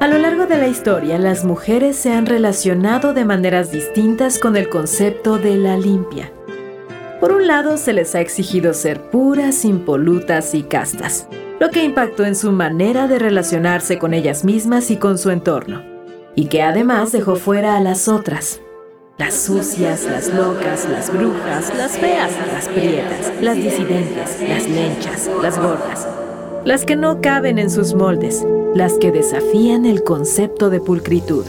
A lo largo de la historia, las mujeres se han relacionado de maneras distintas con el concepto de la limpia. Por un lado, se les ha exigido ser puras, impolutas y castas, lo que impactó en su manera de relacionarse con ellas mismas y con su entorno, y que además dejó fuera a las otras, las sucias, las locas, las brujas, las feas, las prietas, las disidentes, las lenchas, las gordas, las que no caben en sus moldes, las que desafían el concepto de pulcritud.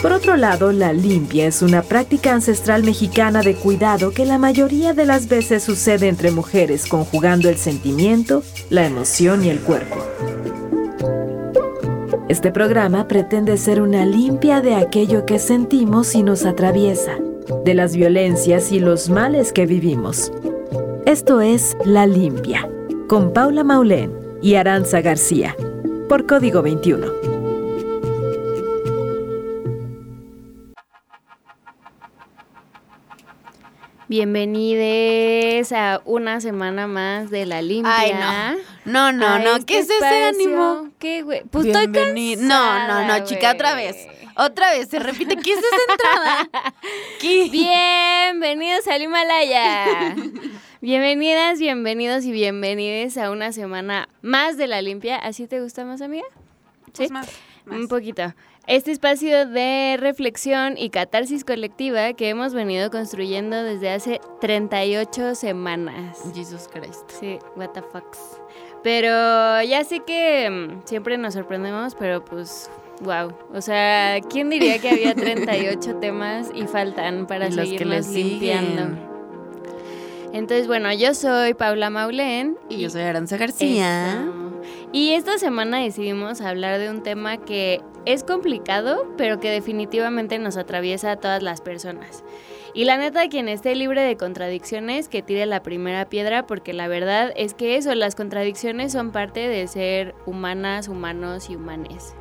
Por otro lado, la limpia es una práctica ancestral mexicana de cuidado que la mayoría de las veces sucede entre mujeres conjugando el sentimiento, la emoción y el cuerpo. Este programa pretende ser una limpia de aquello que sentimos y nos atraviesa, de las violencias y los males que vivimos. Esto es La Limpia, con Paula Maulén y Aranza García, por Código 21. Bienvenidos a una semana más de la limpia. Ay, no. No, no, no. ¿Qué es ese ánimo? ¿Qué, güey? Pues estoy cansada, No, no, no, chica, otra vez. Otra vez, se repite. ¿Qué es esa entrada? ¿Qué? Bienvenidos al Himalaya. Bienvenidas, bienvenidos y bienvenides a una semana más de la limpia. ¿Así te gusta más, amiga? Sí. Pues más. Un poquito. Este espacio de reflexión y catarsis colectiva que hemos venido construyendo desde hace 38 semanas. Jesus Christ. Sí, what the fuck. Pero ya sé que mm, siempre nos sorprendemos, pero pues wow. O sea, ¿quién diría que había 38 temas y faltan para y seguirlos limpiando? siguen. Entonces, bueno, yo soy Paula Maulén. Y yo soy Aranza García. Eso. Y esta semana decidimos hablar de un tema que es complicado, pero que definitivamente nos atraviesa a todas las personas. Y la neta, quien esté libre de contradicciones, que tire la primera piedra, porque la verdad es que eso, las contradicciones son parte de ser humanas, humanos y humanes.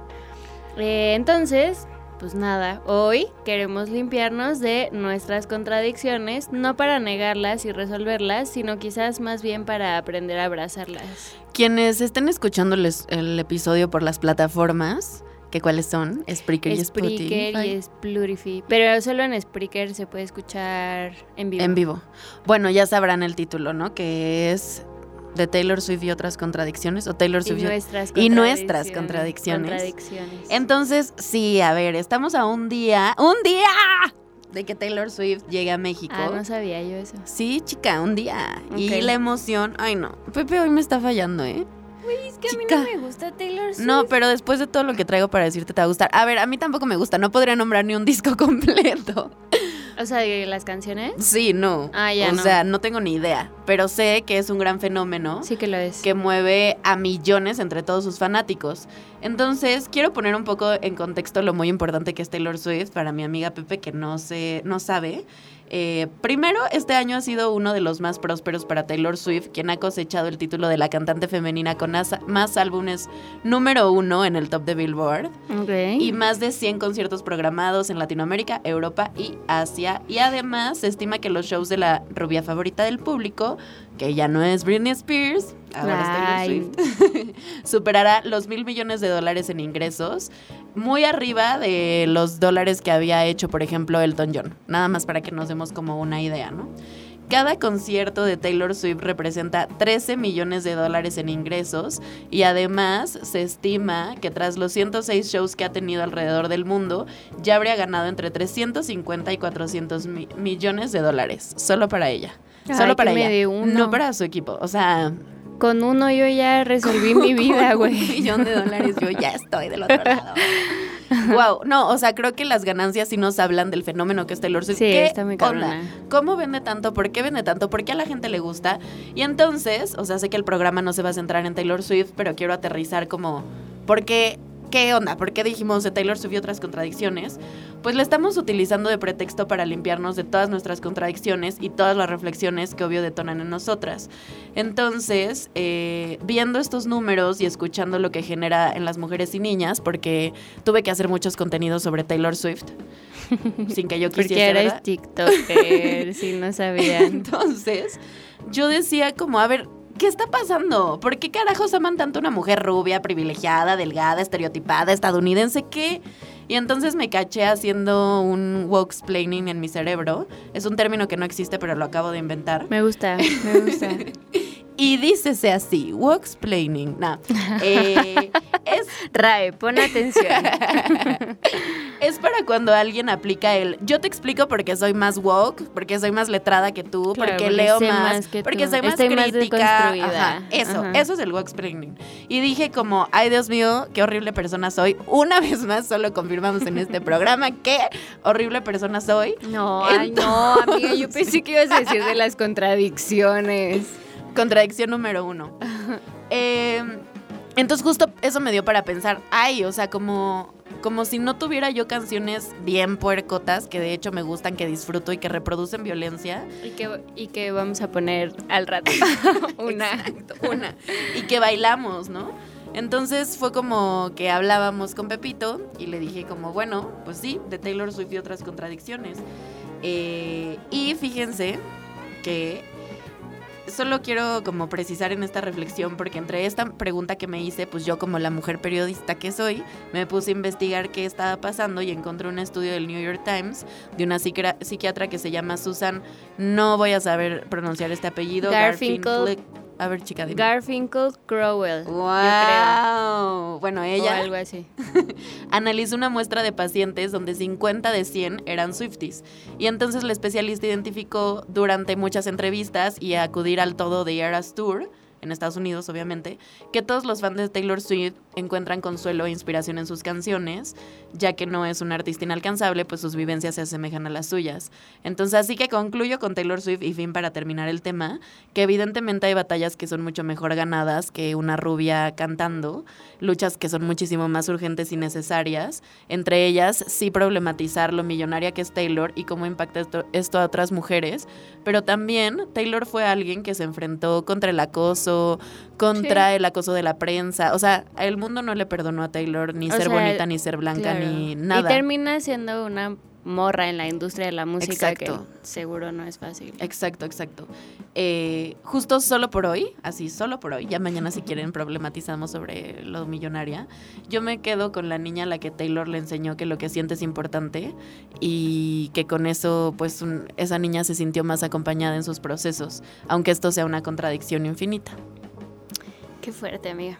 Eh, entonces, pues nada, hoy queremos limpiarnos de nuestras contradicciones, no para negarlas y resolverlas, sino quizás más bien para aprender a abrazarlas. Quienes estén escuchando el episodio por las plataformas, que cuáles son, Spreaker y Spreaker Spotify. y Splurify. Pero solo en Spreaker se puede escuchar en vivo. En vivo. Bueno, ya sabrán el título, ¿no? Que es de Taylor Swift y otras contradicciones, o Taylor Swift y- nuestras, y nuestras contradicciones. Entonces, sí, a ver, estamos a un día, un día de que Taylor Swift llegue a México. ah, no sabía yo eso. Sí, chica, un día. Y la emoción, ay no, Pepe hoy me está fallando, ¿eh? Es que a mí no me gusta Taylor Swift. No, pero después de todo lo que traigo para decirte te va a gustar. A ver, a mí tampoco me gusta, no podría nombrar ni un disco completo. O sea, de las canciones. Sí, no. Ah, ya o no. sea, no tengo ni idea, pero sé que es un gran fenómeno. Sí que lo es. que mueve a millones entre todos sus fanáticos. Entonces, quiero poner un poco en contexto lo muy importante que es Taylor Swift para mi amiga Pepe que no se no sabe. Eh, primero, este año ha sido uno de los más prósperos para Taylor Swift, quien ha cosechado el título de la cantante femenina con más álbumes número uno en el top de Billboard Ok. y más de 100 conciertos programados en Latinoamérica, Europa y Asia. Y además se estima que los shows de la rubia favorita del público, que ya no es Britney Spears, ahora Ay. es Taylor Swift, superará los mil millones de dólares en ingresos, muy arriba de los dólares que había hecho, por ejemplo, Elton John. Nada más para que nos demos como una idea, ¿no? Cada concierto de Taylor Swift representa 13 millones de dólares en ingresos y además se estima que tras los 106 shows que ha tenido alrededor del mundo, ya habría ganado entre 350 y 400 mi- millones de dólares, solo para ella. Ay, Solo para ella, no para su equipo. O sea, Con uno yo ya resolví mi vida, con un güey. millón de dólares yo ya estoy del otro lado. wow, no, o sea, creo que las ganancias sí nos hablan del fenómeno que es Taylor Swift. Sí, ¿Qué está muy onda? ¿Cómo vende tanto? ¿Por qué vende tanto? ¿Por qué a la gente le gusta? Y entonces, o sea, sé que el programa no se va a centrar en Taylor Swift, pero quiero aterrizar como, ¿por qué? ¿Qué onda? ¿Por qué dijimos de Taylor Swift y otras contradicciones? Pues la estamos utilizando de pretexto para limpiarnos de todas nuestras contradicciones y todas las reflexiones que obvio detonan en nosotras. Entonces, eh, viendo estos números y escuchando lo que genera en las mujeres y niñas, porque tuve que hacer muchos contenidos sobre Taylor Swift, sin que yo Porque quisiera. eres ¿verdad? TikToker, si no sabían. Entonces, yo decía como, a ver, ¿qué está pasando? ¿Por qué carajos aman tanto a una mujer rubia, privilegiada, delgada, estereotipada, estadounidense? ¿Qué? Y entonces me caché haciendo un explaining en mi cerebro. Es un término que no existe, pero lo acabo de inventar. Me gusta, me gusta. Y dícese así, explaining. No. Eh, es. Rae, pon atención. es para cuando alguien aplica el. Yo te explico porque soy más woke, porque soy más letrada que tú, Claro, porque porque leo más, más que porque tú. soy más Estoy crítica. Ajá, eso, Ajá. eso es el explaining. Y dije como, ay Dios mío, qué horrible persona soy. Una vez más, solo confirmamos en este programa qué horrible persona soy. No, ay, no, amiga, yo pensé que ibas a decir de las contradicciones. Contradicción número uno. Eh, entonces justo eso me dio para pensar, ay, o sea, como, como si no tuviera yo canciones bien puercotas, que de hecho me gustan, que disfruto y que reproducen violencia. Y que, y que vamos a poner al rato una. Exacto, una. Y que bailamos, ¿no? Entonces fue como que hablábamos con Pepito y le dije como, bueno, pues sí, de Taylor Swift y otras contradicciones. Eh, y fíjense que solo quiero como precisar en esta reflexión porque entre esta pregunta que me hice, pues yo como la mujer periodista que soy, me puse a investigar qué estaba pasando y encontré un estudio del New York Times de una psiquiatra, que se llama Susan, no voy a saber pronunciar este apellido, Garfinkel. A ver, chica, dime. Garfinkel Crowell. Yo Wow. Bueno. O ella algo así. analizó una muestra de pacientes donde 50 de 100 eran Swifties. Y entonces la especialista identificó durante muchas entrevistas y a acudir al todo de Eras Tour, en Estados Unidos obviamente, que todos los fans de Taylor Swift encuentran consuelo e inspiración en sus canciones, ya que no es un artista inalcanzable, pues sus vivencias se asemejan a las suyas. Entonces así que concluyo con Taylor Swift y fin para terminar el tema, que evidentemente hay batallas que son mucho mejor ganadas que una rubia cantando, luchas que son muchísimo más urgentes y necesarias, entre ellas sí problematizar lo millonaria que es Taylor y cómo impacta esto, esto a otras mujeres, pero también Taylor fue alguien que se enfrentó contra el acoso, contra el acoso de la prensa, o sea, el mundo no le perdonó a Taylor ni O ser sea, bonita, ni ser blanca, Claro. ni Y nada. termina siendo una morra en la industria de la música Exacto. que seguro no es fácil. Exacto, exacto. Eh, justo solo por hoy, así solo por hoy, ya mañana si quieren problematizamos sobre lo millonaria, yo me quedo con la niña a la que Taylor le enseñó que lo que siente es importante y que con eso pues un- esa niña se sintió más acompañada en sus procesos, aunque esto sea una contradicción infinita. Qué fuerte, amiga.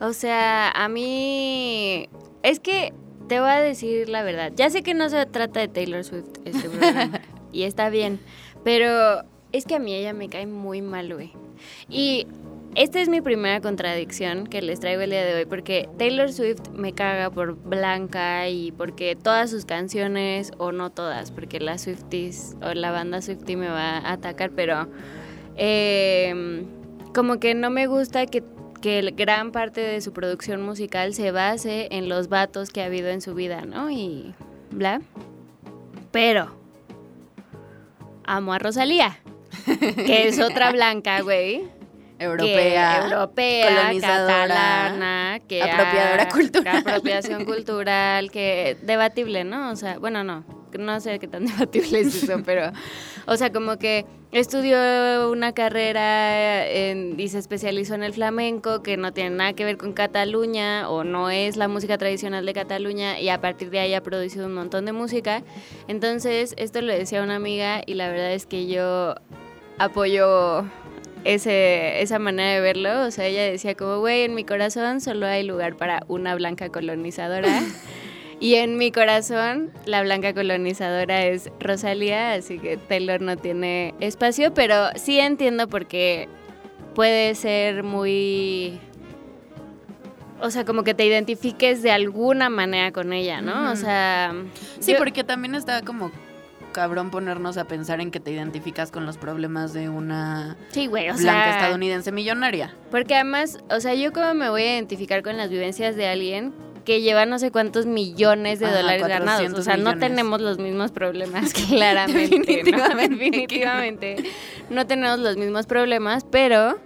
O sea, a mí es que te voy a decir la verdad. Ya sé que no se trata de Taylor Swift este programa y está bien, pero es que a mí ella me cae muy mal, güey. Y esta es mi primera contradicción que les traigo el día de hoy, porque Taylor Swift me caga por blanca y porque todas sus canciones, o no todas, porque la Swifties o la banda Swiftie me va a atacar, pero eh, como que no me gusta que, que el- gran parte de su producción musical se base en los vatos que ha habido en su vida, ¿no? Y bla. Pero amo a Rosalía, que es otra blanca, güey. que- Europea, colonizadora, catalana, que apropiadora cultural. apropiación cultural, que debatible, ¿no? O sea, bueno, no, no sé qué tan debatible es eso, pero, o sea, como que estudió una carrera y se especializó en el flamenco, que no tiene nada que ver con Cataluña o no es la música tradicional de Cataluña y a partir de ahí ha producido un montón de música. Entonces, esto lo decía una amiga y la verdad es que yo apoyo ese, esa manera de verlo. O sea, ella decía como, güey, en mi corazón solo hay lugar para una blanca colonizadora. y en mi corazón la blanca colonizadora es Rosalía, así que Taylor no tiene espacio, pero sí entiendo porque puede ser muy... O sea, como que te identifiques de alguna manera con ella, ¿no? O sea... Sí, yo- porque también está como cabrón ponernos a pensar en que te identificas con los problemas de una Sí, güey, o blanca sea... estadounidense millonaria. Porque además, o sea, yo como me voy a identificar con las vivencias de alguien que lleva no sé cuántos millones de Ajá, dólares ganados. O 400 sea, no tenemos los mismos problemas, claramente. ¿no? Definitivamente. Definitivamente. No tenemos los mismos problemas, pero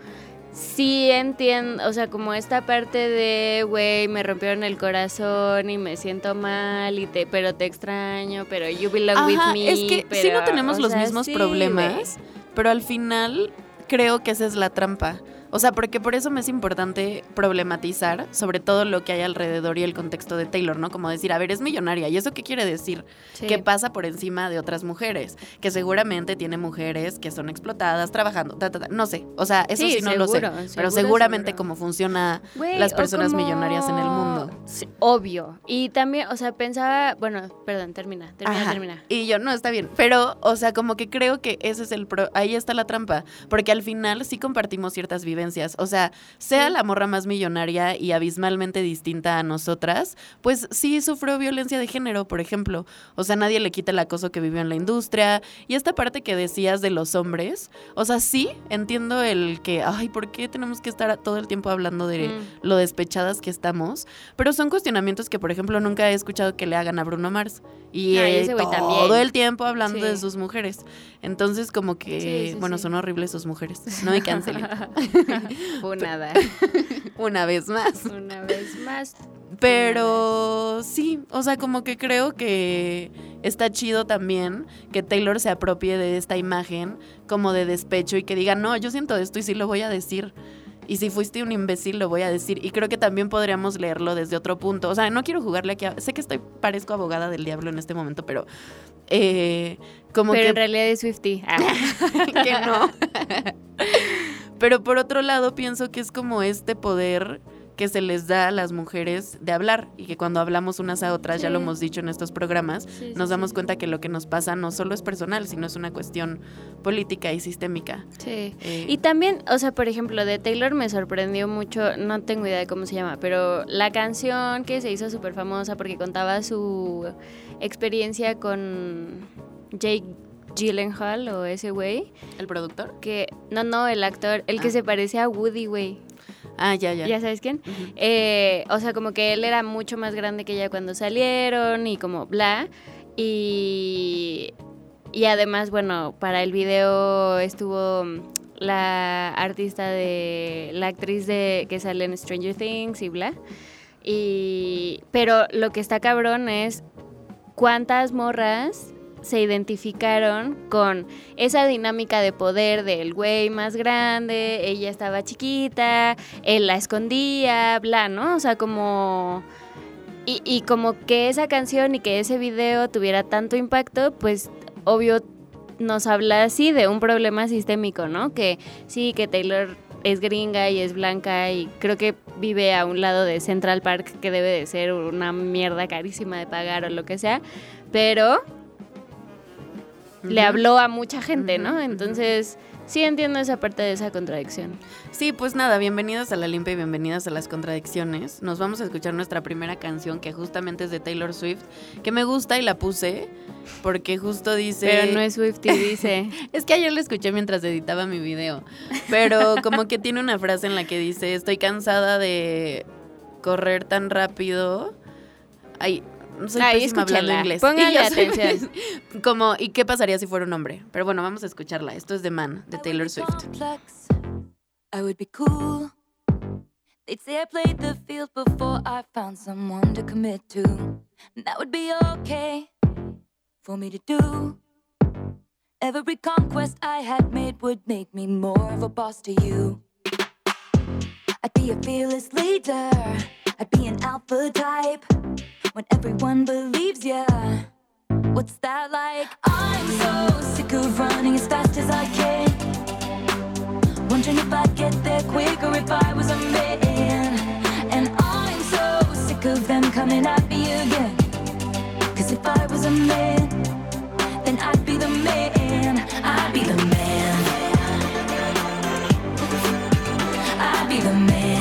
sí entiendo, o sea, como esta parte de, güey, me rompieron el corazón y me siento mal, y te, pero te extraño, pero you belong with Ajá, me. es que sí pero, no tenemos los sea, mismos sí, problemas, pero al final creo que esa es la trampa. O sea, porque por eso me es importante problematizar sobre todo lo que hay alrededor y el contexto de Taylor, ¿no? Como decir, a ver, es millonaria. ¿Y eso qué quiere decir? Sí. Que pasa por encima de otras mujeres. Que seguramente tiene mujeres que son explotadas trabajando. ta, ta, ta. No sé. O sea, eso sí, Sí, no lo sé. seguro, Pero seguro, seguramente seguro. cómo funciona Güey, las personas como- millonarias en el mundo. Sí, obvio. Y también, o sea, pensaba, bueno, perdón, termina, termina, Ajá. termina. Y yo, no, está bien. Pero, o sea, como que creo que ese es el pro- ahí está la trampa. Porque al final sí compartimos ciertas vivencias. O sea, sea Sí. la morra más millonaria y abismalmente distinta a nosotras, pues sí sufrió violencia de género, por ejemplo. O sea, nadie le quita el acoso que vivió en la industria. Y esta parte que decías de los hombres, o sea, sí entiendo el que, ay, ¿por qué tenemos que estar todo el tiempo hablando de Mm. lo despechadas que estamos? Pero son cuestionamientos que, por ejemplo, nunca he escuchado que le hagan a Bruno Mars. Y eh, güey todo también. el tiempo hablando Sí. de sus mujeres. Entonces, como que, Sí, sí, bueno, son horribles sus mujeres. No me cancelen. Fue nada. Una vez más. Una vez más. Pero sí, o sea, como que creo que está chido también que Taylor se apropie de esta imagen como de despecho y que diga, no, yo siento esto y sí lo voy a decir. Y si fuiste un imbécil, lo voy a decir. Y creo que también podríamos leerlo desde otro punto. O sea, no quiero jugarle aquí. a- sé que estoy, parezco abogada del diablo en este momento, pero eh, como Pero que en realidad es Swifty. Ah. que no. Pero por otro lado, pienso que es como este poder que se les da a las mujeres de hablar y que cuando hablamos unas a otras, ya lo hemos dicho en estos programas, Sí, sí, nos damos cuenta que lo que nos pasa no solo es personal, sino es una cuestión política y sistémica. Sí. Eh, Y también, o sea, por ejemplo, de Taylor me sorprendió mucho, no tengo idea de cómo se llama, pero la canción que se hizo súper famosa porque contaba su experiencia con Jake Gyllenhaal o ese güey, ¿El productor? que, no, no, el actor, el que Ah. se parece a Woody, güey, Ah, ya, ya. ¿ya sabes quién? Eh, o sea, como que él era mucho más grande que ella cuando salieron y como bla. Y, y además, bueno, para el video estuvo la artista de, la actriz de que sale en Stranger Things y bla. Y, pero lo que está cabrón es cuántas morras se identificaron con esa dinámica de poder del güey más grande, ella estaba chiquita, él la escondía, bla, ¿no? O sea, como... Y, y como que esa canción y que ese video tuviera tanto impacto, pues obvio nos habla así de un problema sistémico, ¿no? Que sí, que Taylor es gringa y es blanca y creo que vive a un lado de Central Park que debe de ser una mierda carísima de pagar o lo que sea, pero le habló a mucha gente, ¿no? Entonces, sí entiendo esa parte de esa contradicción. Sí, pues nada, bienvenidos a La Limpia y bienvenidas a Las Contradicciones. Nos vamos a escuchar nuestra primera canción que justamente es de Taylor Swift, que me gusta y la puse porque justo dice... Pero no es Swifty, dice. Es que ayer la escuché mientras editaba mi video, pero como que tiene una frase en la que dice, estoy cansada de correr tan rápido. Ay, soy Ay, pésima hablando inglés. soy atención. Como, ¿y qué pasaría si fuera un hombre? Pero bueno, vamos a escucharla. Esto es de Man, de Taylor Swift. I would be cool. They'd say I played the field before I found someone to commit to. And that would be okay for me to do. Every conquest I had made would make me more of a boss to you. I'd be a fearless leader. I'd be an alpha type. When everyone believes ya. What's that like? I'm so sick of running as fast as I can. Wondering if I'd get there quicker if I was a man. And I'm so sick of them coming at me again. Cause if I was a man, then I'd be the man. I'd be the man. I'd be the man.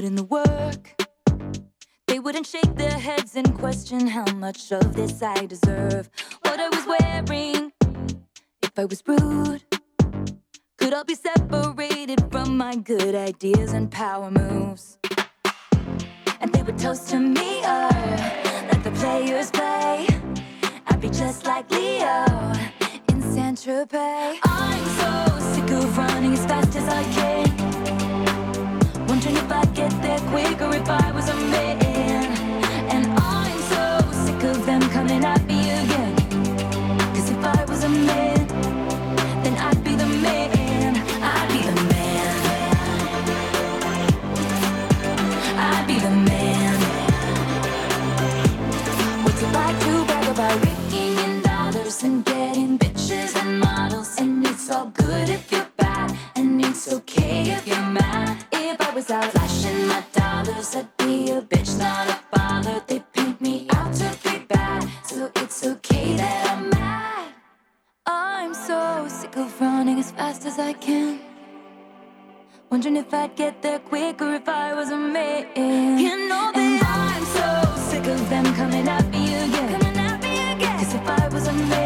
Put in the work. They wouldn't shake their heads and question how much of this I deserve. What I was wearing, if I was rude, could all be separated from my good ideas and power moves. And they would toast to me, oh, let the players play. I'd be just like Leo in Saint Tropez. I'm so sick of running as fast as I can. Wondering if I'd get there quicker if I was a man. And I'm so sick of them coming at me again. Cause if I was a man, then I'd be the man. I'd be the man. I'd be the man. What's it like to brag about raking in dollars and getting bitches and models? And it's all good if you Wondering if I'd get there quicker if I was a man. You know that and I'm so sick of them coming at me again. Coming at me again. Cause if I was a man,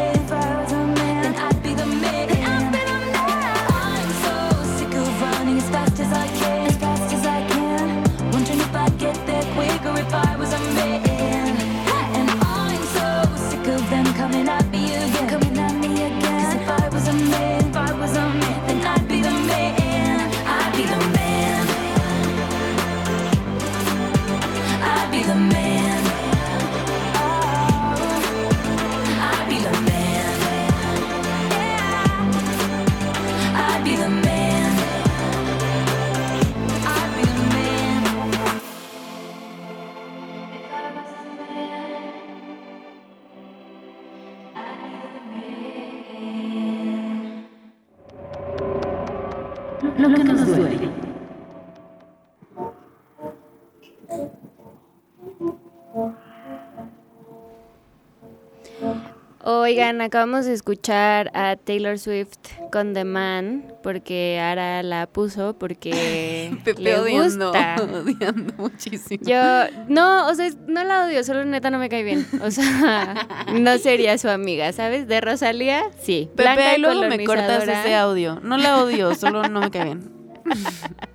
Lo que nos Oigan, acabamos de escuchar a Taylor Swift con The Man porque Ara la puso porque Pepe le odiando, gusta. odiando muchísimo. Yo, no, o sea, no la odio, solo neta no me cae bien. O sea, no sería su amiga, ¿sabes? De Rosalía, sí. Pepe, Blanca ahí luego me cortas ese audio. No la odio, solo no me cae bien.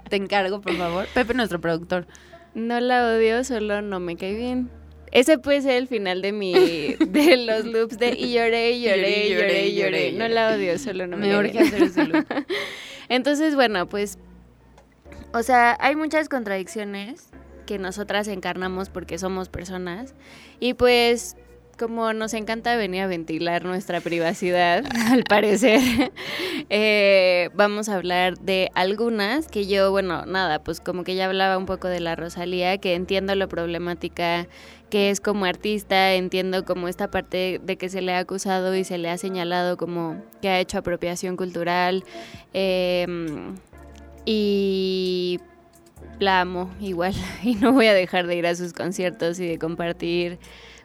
Te encargo, por favor. Pepe, nuestro productor. No la odio, solo no me cae bien. Ese puede ser el final de mi de los loops de y lloré, y lloré, y lloré, y lloré. No la odio, solo no me, Me urge hacer ese loop. Entonces, bueno, pues o sea, hay muchas contradicciones que nosotras encarnamos porque somos personas y pues como nos encanta venir a ventilar nuestra privacidad, al parecer, eh, vamos a hablar de algunas que yo, bueno, nada, pues como que ya hablaba un poco de la Rosalía, que entiendo lo problemática que es como artista, entiendo como esta parte de que se le ha acusado y se le ha señalado como que ha hecho apropiación cultural eh, y la amo igual y no voy a dejar de ir a sus conciertos y de compartir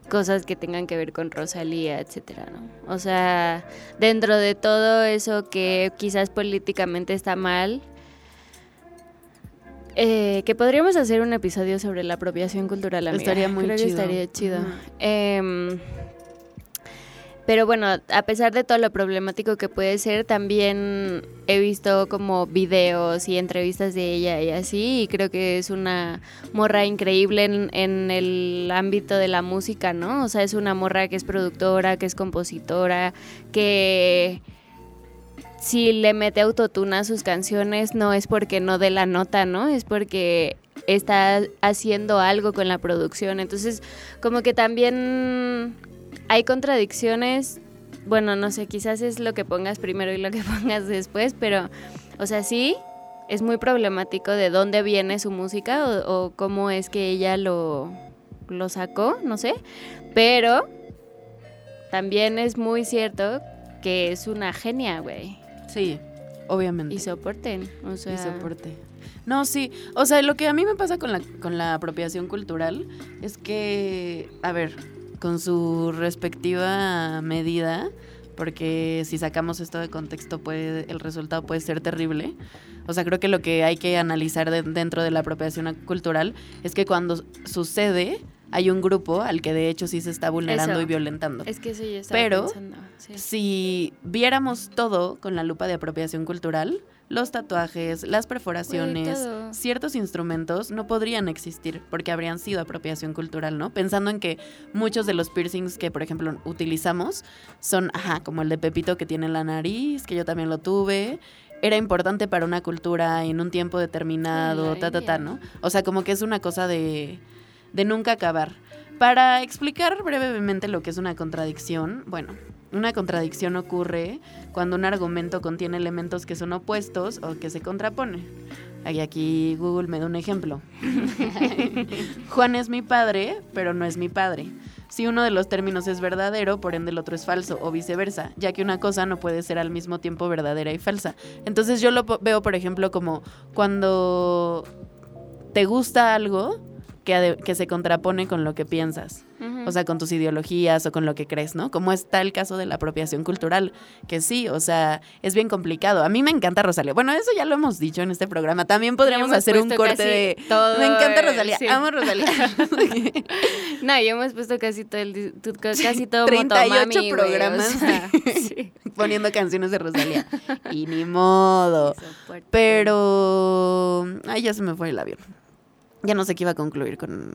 cosas que tengan que ver con Rosalía, etcétera, ¿no? O sea, dentro de todo eso que quizás políticamente está mal, eh, que podríamos hacer un episodio sobre la apropiación cultural, amiga. Estaría muy Creo chido. que estaría chido. Pero bueno, a pesar de todo lo problemático que puede ser, también he visto como videos y entrevistas de ella y así, y creo que es una morra increíble en, en el ámbito de la música, ¿no? O sea, es una morra que es productora, que es compositora, que si le mete autotune a sus canciones no es porque no dé la nota, ¿no? Es porque está haciendo algo con la producción. Entonces, como que también hay contradicciones. Bueno, no sé, quizás es lo que pongas primero y lo que pongas después, pero, o sea, sí, es muy problemático de dónde viene su música o, o cómo es que ella lo, lo sacó, no sé, pero también es muy cierto que es una genia, güey. Sí, obviamente. Y soporten, o sea... Y soporte. No, sí. O sea, lo que a mí me pasa con la, con la apropiación cultural es que, a ver, con su respectiva medida, porque si sacamos esto de contexto, puede, el resultado puede ser terrible. O sea, creo que lo que hay que analizar de- dentro de la apropiación cultural es que cuando sucede, hay un grupo al que de hecho sí se está vulnerando Eso. y violentando. Es que eso Pero, pensando. sí. Si viéramos todo con la lupa de apropiación cultural, los tatuajes, las perforaciones, ciertos instrumentos no podrían existir porque habrían sido apropiación cultural, ¿no? Pensando en que muchos de los piercings que, por ejemplo, utilizamos son, ajá, como el de Pepito que tiene en la nariz, que yo también lo tuve. Era importante para una cultura en un tiempo determinado, ta, ta, ta. ¿no? O sea, como que es una cosa de, de nunca acabar. Para explicar brevemente lo que es una contradicción, bueno, una contradicción ocurre cuando un argumento contiene elementos que son opuestos o que se contraponen. Y aquí Google me da un ejemplo. Juan es mi padre, pero no es mi padre. Si uno de los términos es verdadero, por ende el otro es falso, o viceversa, ya que una cosa no puede ser al mismo tiempo verdadera y falsa. Entonces yo lo veo, por ejemplo, como cuando te gusta algo que, se contrapone con lo que piensas. O sea, con tus ideologías o con lo que crees, ¿no? Como está el caso de la apropiación cultural, que sí, o sea, es bien complicado. A mí me encanta Rosalía. Bueno, eso ya lo hemos dicho en este programa. También podríamos hemos hacer un corte de... todo me encanta Rosalía, sí. amo Rosalía. No, ya hemos puesto casi todo el casi todo 38 Motomami, güey, o programas. sea, sí. Poniendo canciones de Rosalía. Y ni modo. Pero... Ay, ya se me fue el avión. Ya no sé qué iba a concluir con...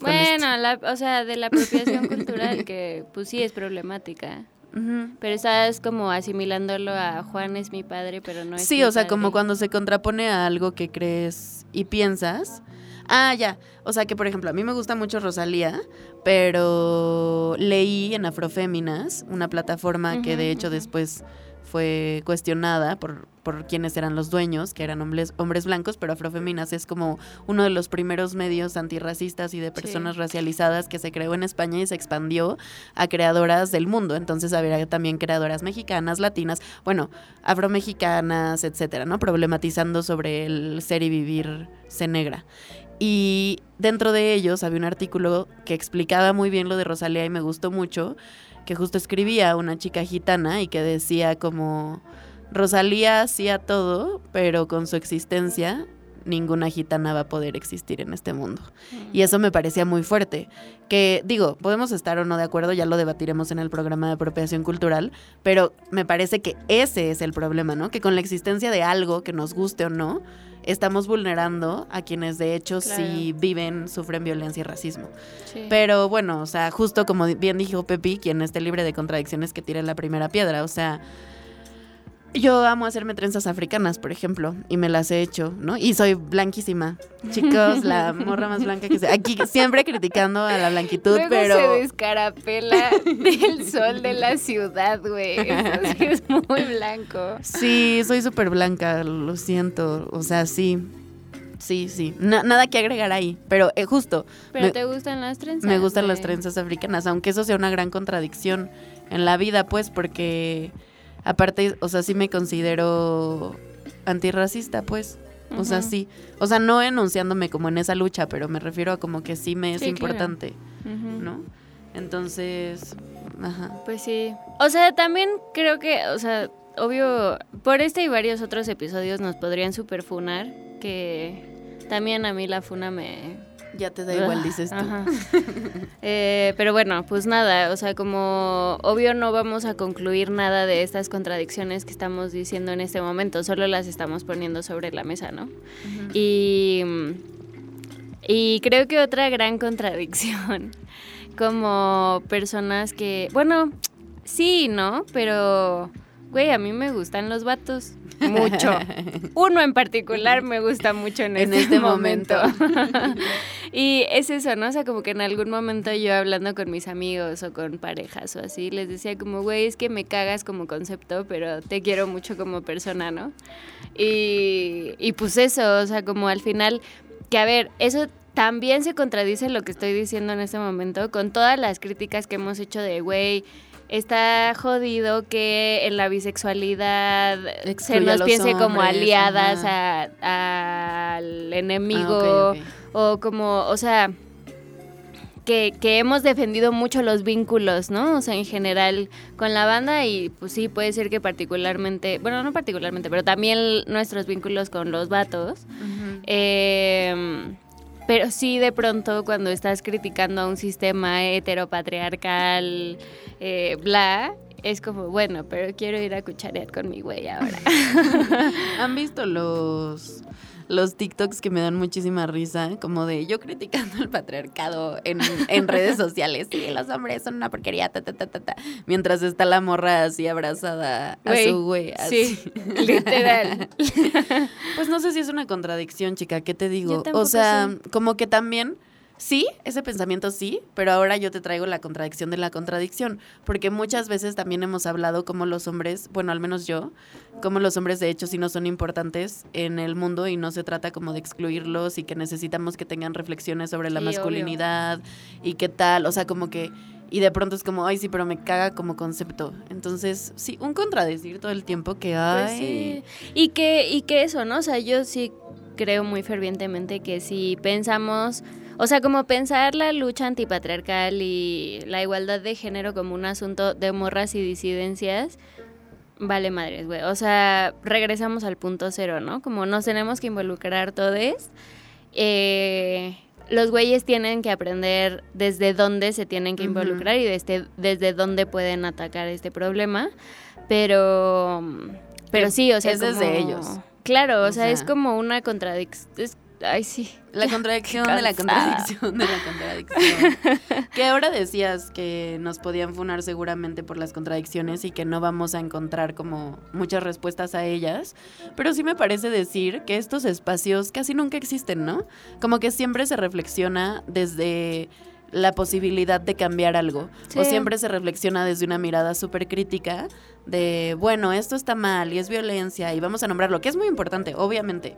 Bueno, la- o sea, de la apropiación cultural, que pues sí es problemática. Pero estás como asimilándolo a Juan es mi padre, pero no es Sí, mi o sea, padre. como cuando se contrapone a algo que crees y piensas. Ah, ya. O sea, que por ejemplo, a mí me gusta mucho Rosalía, pero leí en Afroféminas, una plataforma que de hecho después fue cuestionada por, por quienes eran los dueños, que eran hombres, hombres blancos, pero Afroféminas es como uno de los primeros medios antirracistas y de personas racializadas que se creó en España y se expandió a creadoras del mundo. Entonces había también creadoras mexicanas, latinas, bueno, afromexicanas, etcétera, ¿no? Problematizando sobre el ser y vivirse negra. Y dentro de ellos había un artículo que explicaba muy bien lo de Rosalía y me gustó mucho, que justo escribía una chica gitana y que decía como Rosalía hacía todo, pero con su existencia ninguna gitana va a poder existir en este mundo. Y eso me parecía muy fuerte. Que digo, podemos estar o no de acuerdo, ya lo debatiremos en el programa de apropiación cultural, pero me parece que ese es el problema, ¿no? Que con la existencia de algo que nos guste o no, estamos vulnerando a quienes de hecho sí viven, sufren violencia y racismo. Sí. Pero bueno, o sea, justo como bien dijo Pepi, quien esté libre de contradicciones que tire la primera piedra, o sea, yo amo hacerme trenzas africanas, por ejemplo, y me las he hecho, ¿no? Y soy blanquísima. Chicos, la morra más blanca que sea. Aquí siempre criticando a la blanquitud, Luego pero se descarapela del sol de la ciudad, güey. Eso sí es muy blanco. sí, soy súper blanca, lo siento. O sea, sí. Sí, sí. Na- nada que agregar ahí, pero eh, justo. Pero me- te gustan las trenzas. Me gustan las trenzas africanas, aunque eso sea una gran contradicción en la vida, pues, porque aparte, o sea, sí me considero antirracista, pues. O sea, sí. O sea, no enunciándome como en esa lucha, pero me refiero a como que sí me es Sí, claro. importante. ¿no? Entonces, ajá. Pues sí. O sea, también creo que, o sea, obvio, por este y varios otros episodios nos podrían superfunar, que también a mí la funa me... Ya te da igual, dices tú. Eh, pero bueno, pues nada, o sea, como obvio no vamos a concluir nada de estas contradicciones que estamos diciendo en este momento, solo las estamos poniendo sobre la mesa, ¿no? Y, y creo que otra gran contradicción, como personas que, bueno, sí, ¿no? Pero, güey, a mí me gustan los vatos. Mucho. Uno en particular me gusta mucho en, En este, este momento. momento. y es eso, ¿no? O sea, como que en algún momento yo hablando con mis amigos o con parejas o así, les decía como, güey, es que me cagas como concepto, pero te quiero mucho como persona, ¿no? Y, y pues eso, o sea, como al final, que a ver, eso también se contradice lo que estoy diciendo en este momento con todas las críticas que hemos hecho de, güey, está jodido que en la bisexualidad se Excluye nos piense como aliadas a- al enemigo Ah, o como, o sea, que, que hemos defendido mucho los vínculos, ¿no? O sea, en general con la banda y pues sí, puede ser que particularmente, bueno, no particularmente, pero también nuestros vínculos con los vatos. Ujú. Eh, pero sí, de pronto, cuando estás criticando a un sistema heteropatriarcal, eh, bla, es como, bueno, pero quiero ir a cucharear con mi güey ahora. ¿Han visto los los TikToks que me dan muchísima risa? Como de yo criticando el patriarcado en, en redes sociales. Sí, los hombres son una porquería, ta, ta, ta, ta, ta. Mientras está la morra así abrazada a su güey. Sí, literal. Pues no sé si es una contradicción, chica, ¿qué te digo? O sea, como que también, sí, ese pensamiento sí, pero ahora yo te traigo la contradicción de la contradicción, porque muchas veces también hemos hablado como los hombres, bueno, al menos yo, como los hombres de hecho sí no son importantes en el mundo y no se trata como de excluirlos y que necesitamos que tengan reflexiones sobre la Sí, obvio. masculinidad y qué tal, o sea, como que... Y de pronto es como, ay, sí, pero me caga como concepto. Entonces, sí, un contradecir todo el tiempo que hay. Pues sí. Y que, y que eso, ¿no? O sea, yo sí creo muy fervientemente que si pensamos, O sea, como pensar la lucha antipatriarcal y la igualdad de género como un asunto de morras y disidencias, vale madres, güey. O sea, regresamos al punto cero, ¿no? Como nos tenemos que involucrar todos. Eh, los güeyes tienen que aprender desde dónde se tienen que involucrar y desde, desde dónde pueden atacar este problema. Pero, pero sí, o sea, es desde ellos. Claro, o, O sea, es como una contradicción. Ay, sí. La contradicción de la contradicción de la contradicción. que ahora decías que nos podían funar seguramente por las contradicciones y que no vamos a encontrar como muchas respuestas a ellas. Pero sí me parece decir que estos espacios casi nunca existen, ¿no? Como que siempre se reflexiona desde la posibilidad de cambiar algo. O siempre se reflexiona desde una mirada súper crítica de, bueno, esto está mal y es violencia y vamos a nombrarlo, que es muy importante, obviamente.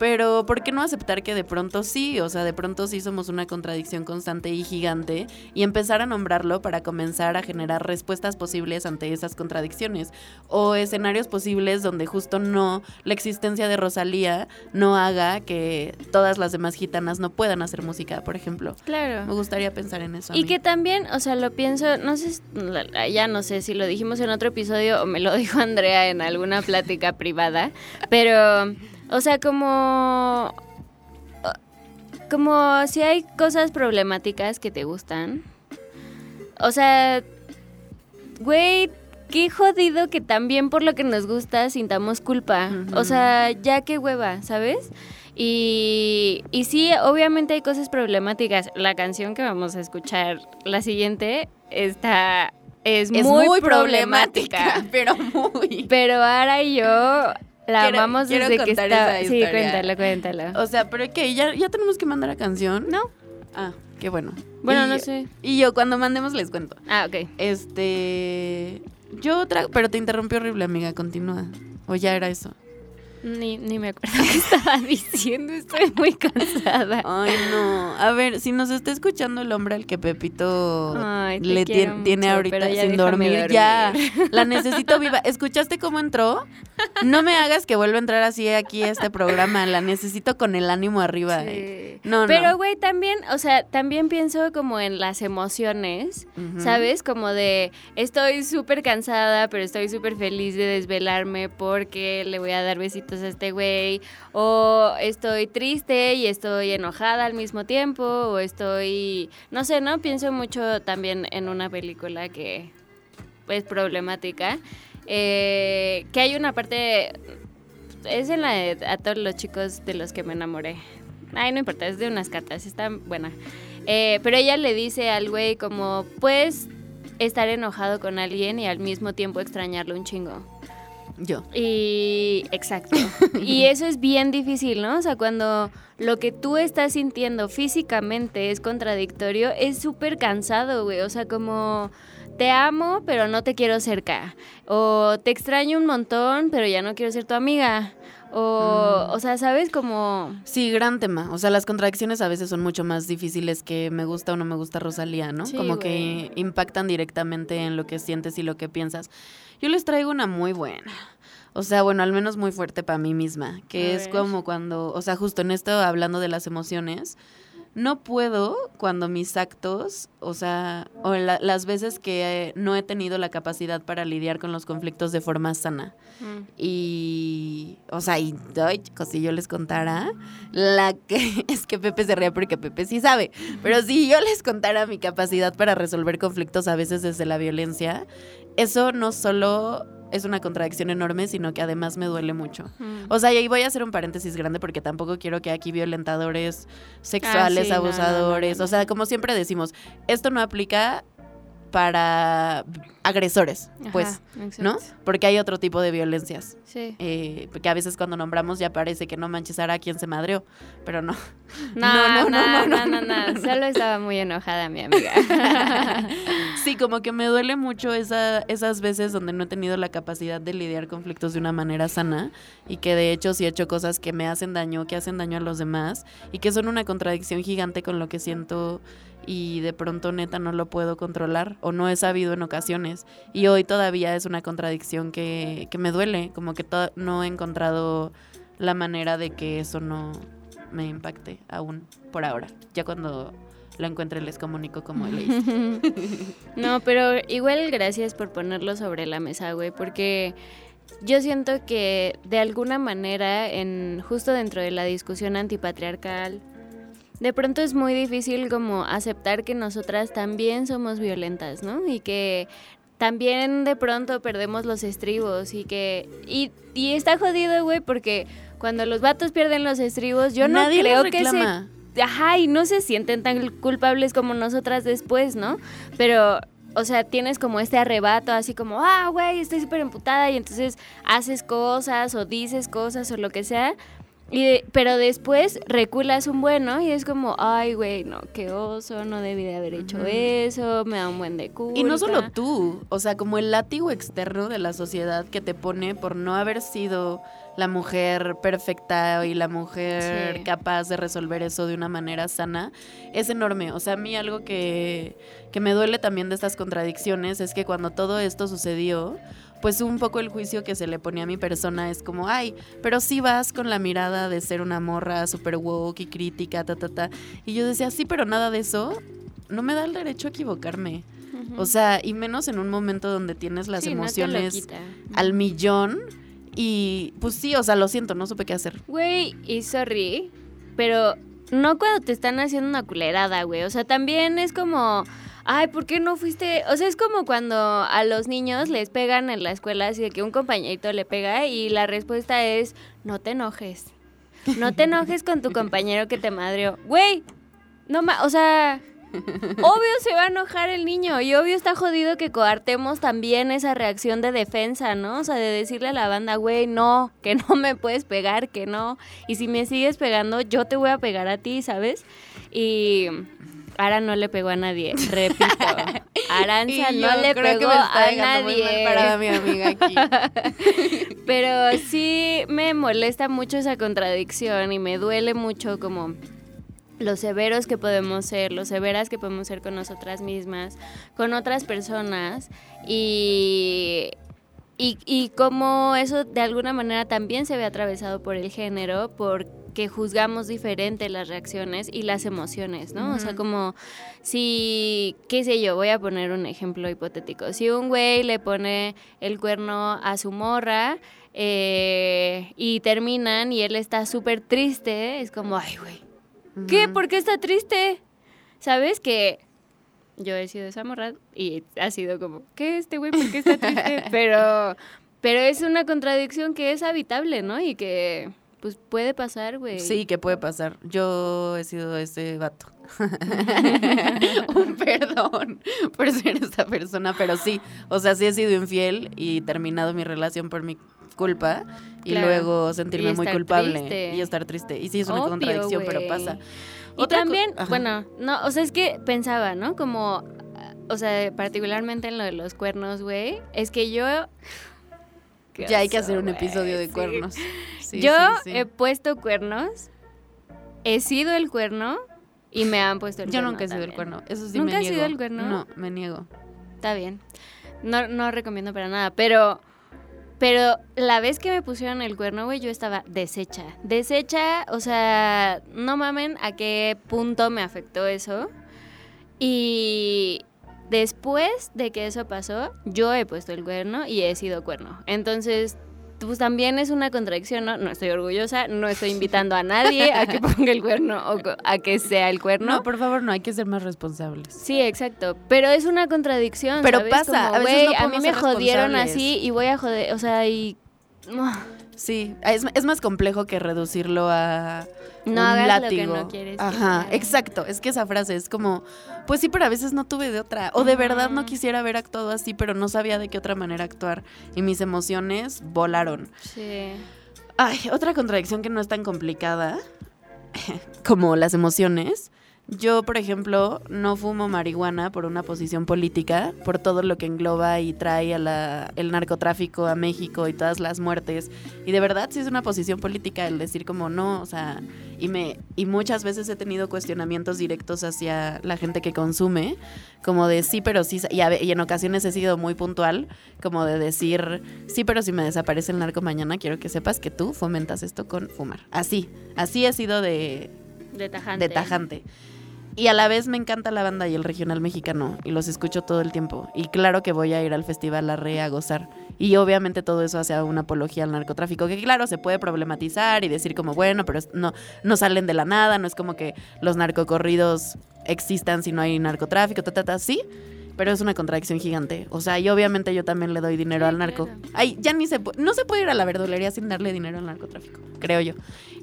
Pero ¿por qué no aceptar que de pronto sí? O sea, de pronto sí somos una contradicción constante y gigante y empezar a nombrarlo para comenzar a generar respuestas posibles ante esas contradicciones o escenarios posibles donde justo no la existencia de Rosalía no haga que todas las demás gitanas no puedan hacer música, por ejemplo. Me Claro. gustaría pensar en eso. Y que también, o sea, lo pienso, no sé, ya no sé si lo dijimos en otro episodio o me lo dijo Andrea en alguna plática privada, pero, o sea, como, como si hay cosas problemáticas que te gustan, o sea, güey, qué jodido que también por lo que nos gusta sintamos culpa, o sea, ya qué hueva, ¿sabes? Y, y sí, obviamente hay cosas problemáticas. La canción que vamos a escuchar, la siguiente, está, es, es muy, problemática. pero muy. Pero ahora y yo la Quiero- amamos quiero desde que está. Sí, cuéntalo, cuéntalo. O sea, pero que ya, ya tenemos que mandar a canción. No. Ah, qué bueno. Bueno, Y no yo- sé. Y yo cuando mandemos les cuento. Ah, ok. Este, yo otra, pero te interrumpió horrible, amiga, continúa. O ya era eso. Ni, ni me acuerdo qué estaba diciendo, estoy muy cansada. Ay, no. A ver, si nos está escuchando el hombre al que Pepito Ay, le tiene ahorita sin dormir, ya. La necesito viva. ¿Escuchaste cómo entró? No me hagas que vuelva a entrar así aquí a este programa. La necesito con el ánimo arriba. Sí. No, Pero, no. güey, también, o sea, también pienso como en las emociones. ¿sabes? Como de, estoy súper cansada, pero estoy súper feliz de desvelarme porque le voy a dar besitos a este güey. O estoy triste y estoy enojada al mismo tiempo. O estoy, no sé, ¿no? Pienso mucho también en una película que es problemática. eh, que hay una parte, es en la de a todos los chicos de los que me enamoré. Ay, no importa, es de unas cartas, está buena. Eh, pero ella le dice al güey como, puedes estar enojado con alguien y al mismo tiempo extrañarlo un chingo. Yo. Y exacto. y eso es bien difícil, ¿no? O sea, cuando lo que tú estás sintiendo físicamente es contradictorio, es súper cansado, güey. O sea, como te amo, pero no te quiero cerca. O te extraño un montón, pero ya no quiero ser tu amiga. O, o sea, ¿sabes? Como... Sí, gran tema. O sea, las contradicciones a veces son mucho más difíciles que me gusta o no me gusta Rosalía, ¿no? Sí, Como que impactan directamente en lo que sientes y lo que piensas. Yo les traigo una muy buena. O sea, bueno, al menos muy fuerte para mí misma, que A es ver. como cuando, o sea, justo en esto hablando de las emociones, no puedo cuando mis actos, o sea, o la- las veces que eh, no he tenido la capacidad para lidiar con los conflictos de forma sana. mm, Y, o sea, y ay, chicos, si yo les contara, la que es que Pepe se ría porque Pepe sí sabe, pero si yo les contara mi capacidad para resolver conflictos a veces desde la violencia, eso no solo es una contradicción enorme, sino que además me duele mucho. mm. O sea, y ahí voy a hacer un paréntesis grande porque tampoco quiero que aquí violentadores sexuales, Ah, sí, no, no, no, abusadores, no, o sea, como siempre decimos, esto no aplica para agresores, pues, ¿no? Porque hay otro tipo de violencias. Sí. Eh, porque a veces cuando nombramos ya parece que no manches a quien se madreó, pero no. No, no, no, no, no, no, Solo estaba muy enojada mi amiga. Sí, como que me duele mucho esa, esas veces donde no he tenido la capacidad de lidiar conflictos de una manera sana y que de hecho sí he hecho cosas que me hacen daño, que hacen daño a los demás y que son una contradicción gigante con lo que siento y de pronto neta no lo puedo controlar o no he sabido en ocasiones y hoy todavía es una contradicción que, que me duele, como que no he encontrado la manera de que eso no, me impacte aún por ahora. Ya cuando lo encuentre les comunico cómo leíste. no, pero igual gracias por ponerlo sobre la mesa, güey, porque yo siento que de alguna manera, en justo dentro de la discusión antipatriarcal, de pronto es muy difícil como aceptar que nosotras también somos violentas, ¿no? Y que también de pronto perdemos los estribos y que... Y, y está jodido, güey, porque cuando los vatos pierden los estribos, yo no creo que se... Ajá, y no se sienten tan culpables como nosotras después, ¿no? Pero o sea, tienes como este arrebato así como, ah, güey, estoy súper emputada y entonces haces cosas o dices cosas o lo que sea. Y pero después reculas un bueno y es como, ay, güey, no, qué oso, no debí de haber hecho eso, me da un buen de culpa. Y no solo tú, o sea, como el látigo externo de la sociedad que te pone por no haber sido la mujer perfecta y la mujer capaz de resolver eso de una manera sana, es enorme. O sea, a mí algo que, que me duele también de estas contradicciones es que cuando todo esto sucedió, pues un poco el juicio que se le ponía a mi persona es como, ay, pero si vas con la mirada de ser una morra super woke y crítica, ta, ta, ta. Y yo decía, sí, pero nada de eso no me da el derecho a equivocarme. O sea, y menos en un momento donde tienes las emociones al millón y pues sí, o sea, lo siento, no supe qué hacer. Güey, y sorry, pero no cuando te están haciendo una culerada, güey. O sea, también es como, ay, ¿por qué no fuiste? O sea, es como cuando a los niños les pegan en la escuela, así de que un compañerito le pega y la respuesta es, no te enojes. No te enojes con tu compañero que te madrió. Güey, no ma, o sea, obvio se va a enojar el niño y obvio está jodido que coartemos también esa reacción de defensa, ¿no? O sea, de decirle a la banda, güey, no, que no me puedes pegar, que no. Y si me sigues pegando, yo te voy a pegar a ti, ¿sabes? Y Ara no le pegó a nadie, repito. Aranza no le pegó a nadie. para mi amiga aquí. Pero sí me molesta mucho esa contradicción y me duele mucho como lo severos que podemos ser, lo severas que podemos ser con nosotras mismas, con otras personas y, y, y cómo eso de alguna manera también se ve atravesado por el género, porque juzgamos diferente las reacciones y las emociones, ¿no? O sea, como si, qué sé yo, voy a poner un ejemplo hipotético. Si un güey le pone el cuerno a su morra, eh, y terminan y él está súper triste, es como, ay, güey, ¿Qué? ¿Por qué está triste? ¿Sabes que yo he sido esa morra y ha sido como, ¿qué este güey? ¿Por qué está triste? pero, pero es una contradicción que es habitable, ¿no? Y que pues puede pasar, güey. Sí, que puede pasar. Yo he sido ese vato. un perdón por ser esta persona, pero sí, o sea, sí he sido infiel y terminado mi relación por mi culpa y luego sentirme muy culpable y estar triste. Y sí, es una contradicción, pero pasa. Y también, bueno, no, o sea, es que pensaba, ¿no? Como, o sea, particularmente en lo de los cuernos, güey, es que yo... ya hay que hacer un episodio de cuernos. Yo he puesto cuernos, he sido el cuerno y me han puesto el yo cuerno. Yo nunca he sido el cuerno, eso sí ¿Nunca me niego. sido el cuerno? No, me niego. Está bien. No, no recomiendo para nada, pero pero la vez que me pusieron el cuerno, güey, yo estaba deshecha. Deshecha, o sea, no mamen a qué punto me afectó eso. Y después de que eso pasó, yo he puesto el cuerno y he sido cuerno. Entonces, pues también es una contradicción, ¿no? No estoy orgullosa, no estoy invitando a nadie a que ponga el cuerno o a que sea el cuerno. No, por favor, no, hay que ser más responsables. Sí, exacto, pero es una contradicción. Pero pasa, a veces no a mí me jodieron así y voy a joder, o sea, y... Sí, es, es más complejo que reducirlo a no hagas látigo. Lo que no quieres Ajá, exacto. Es que esa frase es como, pues sí, pero a veces no tuve de otra. O de verdad no quisiera haber actuado así, pero no sabía de qué otra manera actuar. Y mis emociones volaron. Sí. Ay, otra contradicción que no es tan complicada como las emociones Yo, por ejemplo, no fumo marihuana por una posición política, por todo lo que engloba y trae a la, el narcotráfico a México y todas las muertes. Y de verdad sí es una posición política el decir como no, o sea, y me y muchas veces he tenido cuestionamientos directos hacia la gente que consume, como de sí, pero sí, y, a ve- y en ocasiones he sido muy puntual, como de decir sí, pero si me desaparece el narco mañana, quiero que sepas que tú fomentas esto con fumar. Así, así he sido de, De tajante. de tajante. Y a la vez me encanta la banda y el regional mexicano y los escucho todo el tiempo. Y claro que voy a ir al festival La Re a gozar. Y obviamente todo eso hace una apología al narcotráfico, que claro, se puede problematizar y decir como, bueno, pero no, no salen de la nada, no es como que los narcocorridos existan si no hay narcotráfico, ta, ta, ta, sí. Pero es una contradicción gigante. O sea, y obviamente yo también le doy dinero Sí, al narco. claro. Ay, ya ni se no se puede ir a la verdulería sin darle dinero al narcotráfico, creo yo.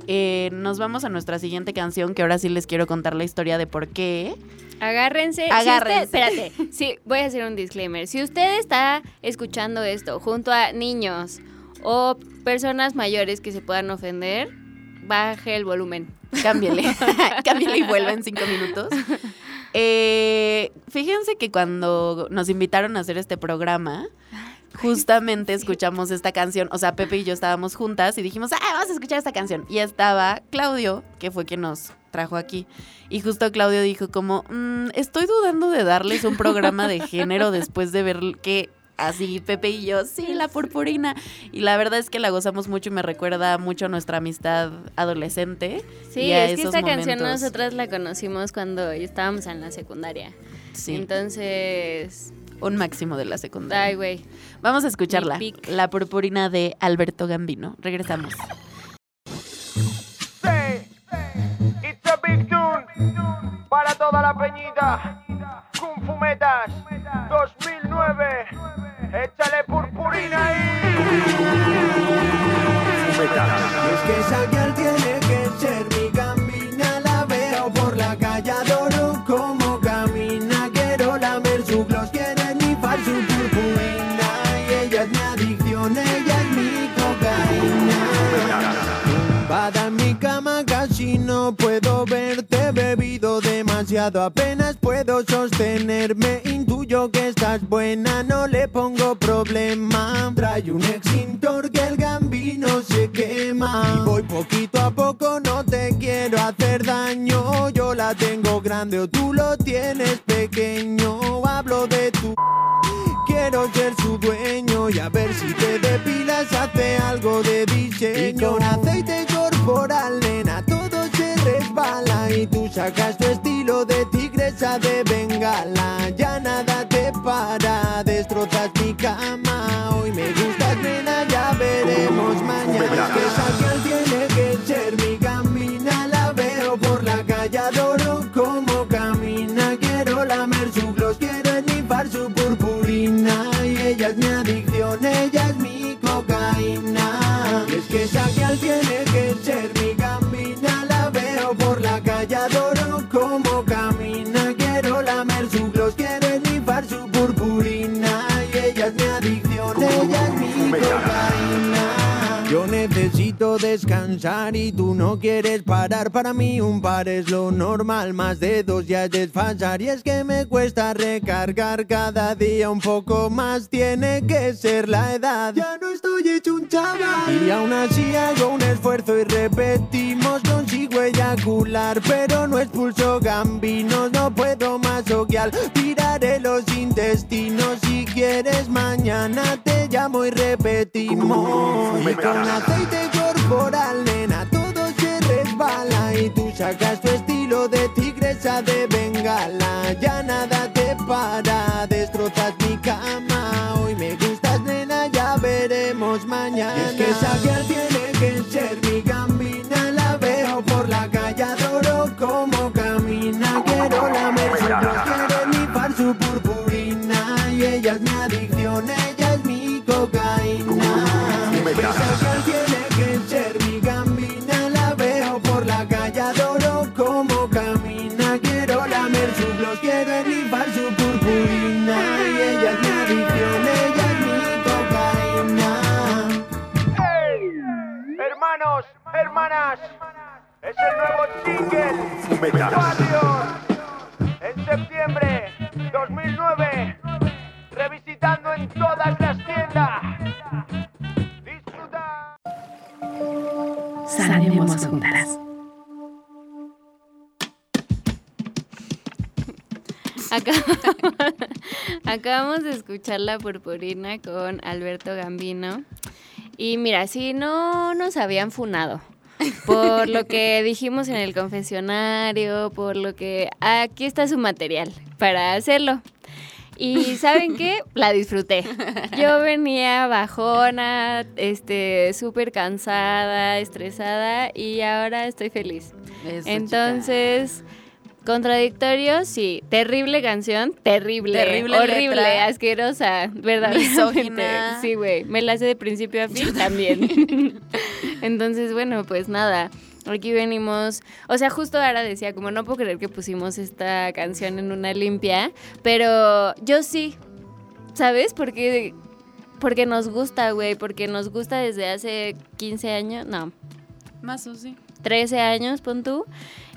Eh, nos vamos a nuestra siguiente canción, que ahora sí les quiero contar la historia de por qué. Agárrense. Si Agárrense. usted- espérate. Sí, voy a hacer un disclaimer. Si usted está escuchando esto junto a niños o personas mayores que se puedan ofender, baje el volumen. Cámbiale, cámbiale y vuelve en cinco minutos. Eh, fíjense que cuando nos invitaron a hacer este programa, justamente escuchamos esta canción. O sea, Pepe y yo estábamos juntas y dijimos, ah, vamos a escuchar esta canción. Y estaba Claudio, que fue quien nos trajo aquí. Y justo Claudio dijo como, "Mm, estoy dudando de darles un programa de género después de ver que así Pepe y yo, sí, la purpurina. Y la verdad es que la gozamos mucho y me recuerda mucho a nuestra amistad adolescente. Sí, y a es que esos esta canción nosotras la conocimos cuando estábamos en la secundaria. Sí, Entonces, un máximo de la secundaria. ay, güey. Vamos a escucharla. La purpurina de Alberto Gambino. Regresamos. Say, it's a big tune para toda la peñita. Kung Fu Metas 2009. Échale purpurina ahí. Es que esa girl tiene que ser mi gambina La veo por la calle, adoro cómo camina Quiero lamer su gloss, quiere nifar su purpurina Y ella es mi adicción, ella es mi cocaína Tumbada en mi cama casi no puedo verte bebido demasiado, apenas puedo sostenerme Intuyo que estás buena, no le pongo problema. Trae un extintor que el gambino se quema. Y voy poquito a poco, no te quiero hacer daño. Yo la tengo grande o tú lo tienes pequeño. Hablo de tu Quiero ser su dueño y a ver si te depilas hace algo de diseño. Y con aceite corporal, nena, todo se resbala y tú sacas tu bengala. Ya nada te para, destrozas mi cama. Hoy me gustas, nena, ya veremos mañana. Que esa tiene que ser mi gambina, la veo por la calle, adoro cómo camina. Quiero lamer su gloss, y tú no quieres parar. Para mí un par es lo normal, más de dos ya es desfasar. Y es que me cuesta recargar cada día un poco más. Tiene que ser la edad. Ya no estoy hecho un chaval. Y aún así hago un esfuerzo y repetimos. Consigo eyacular, pero no expulso gambinos. No puedo más oquial. Tiraré los intestinos. Si quieres, mañana te llamo y repetimos. Con aceite corporal, nena, todo se resbala. Y tú sacas tu estilo de tigresa de bengala. Ya nada te para, destrozas mi cama. Hoy me gustas, nena, ya veremos mañana. Es que girl tiene que ser Es el nuevo single. Warrior. En septiembre 2009. Revisitando en todas las tiendas. Disfruta. Sanemos juntas. Acabamos, acabamos de escuchar La Purpurina con Alberto Gambino. Y mira, si no nos habían funado por lo que dijimos en el confesionario, por lo que aquí está su material para hacerlo. Y ¿saben qué? La disfruté. Yo venía bajona, este, súper cansada, estresada y ahora estoy feliz. Eso, chica. Contradictorio, sí. Terrible canción, terrible. Terrible horrible, letra. asquerosa, verdaderamente. Misógina. Sí, güey. Me la sé de principio a fin también. Entonces, bueno, pues nada. Aquí venimos, o sea, justo ahora decía, como no puedo creer que pusimos esta canción en una limpia, pero yo sí, ¿sabes? Porque, porque nos gusta, güey, porque nos gusta desde hace 15 años, no, Más o sí. 13 años, pon tú,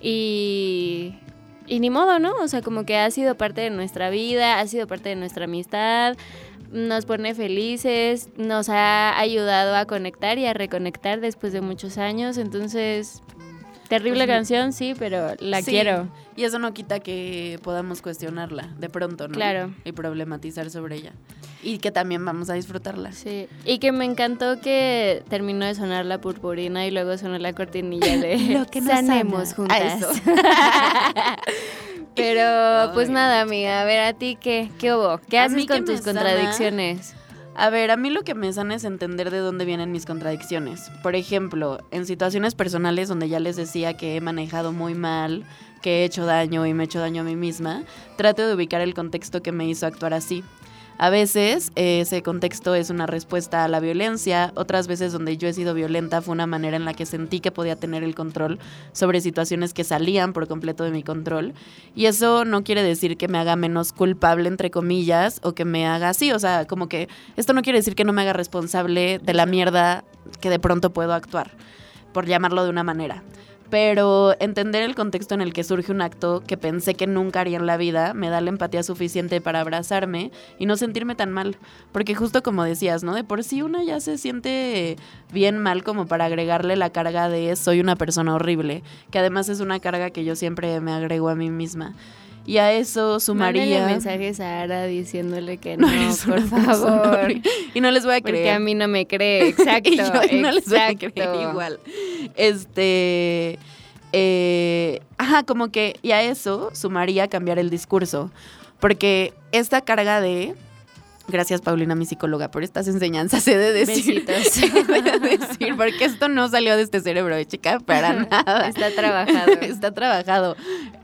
y, y ni modo, ¿no? O sea, como que ha sido parte de nuestra vida, ha sido parte de nuestra amistad, nos pone felices, nos ha ayudado a conectar y a reconectar después de muchos años, entonces, terrible Pues, canción, sí, pero la Sí, quiero. Y eso no quita que podamos cuestionarla de pronto, ¿no? Claro. Y problematizar sobre ella. Y que también vamos a disfrutarla. Sí, y que me encantó que terminó de sonar la purpurina y luego sonó la cortinilla de Lo que nos Sanemos juntas. Ah, eso. Pero pues Ay. nada, amiga, a ver a ti qué, qué hubo, qué haces con tus sana- contradicciones. A ver, a mí lo que me sana es entender de dónde vienen mis contradicciones. Por ejemplo, en situaciones personales donde ya les decía que he manejado muy mal, que he hecho daño y me he hecho daño a mí misma, trato de ubicar el contexto que me hizo actuar así. A veces ese contexto es una respuesta a la violencia, otras veces donde yo he sido violenta fue una manera en la que sentí que podía tener el control sobre situaciones que salían por completo de mi control. Y eso no quiere decir que me haga menos culpable, entre comillas, o que me haga así. O sea, como que esto no quiere decir que no me haga responsable de la mierda que de pronto puedo actuar, por llamarlo de una manera. Pero entender el contexto en el que surge un acto que pensé que nunca haría en la vida me da la empatía suficiente para abrazarme y no sentirme tan mal. Porque justo como decías, ¿no? De por sí una ya se siente bien mal como para agregarle la carga de soy una persona horrible, que además es una carga que yo siempre me agrego a mí misma. Y a eso Mándale sumaría... mensajes a Ara diciéndole que no, por favor. Y no les voy a creer. Porque a mí no me cree, exacto. y yo no les voy a creer igual. Este. eh, ajá, como que. Y a eso sumaría cambiar el discurso. Porque esta carga de. Gracias, Paulina, mi psicóloga, por estas enseñanzas. He de decir. He de decir, porque esto no salió de este cerebro de chica para nada. Está trabajado. Está trabajado.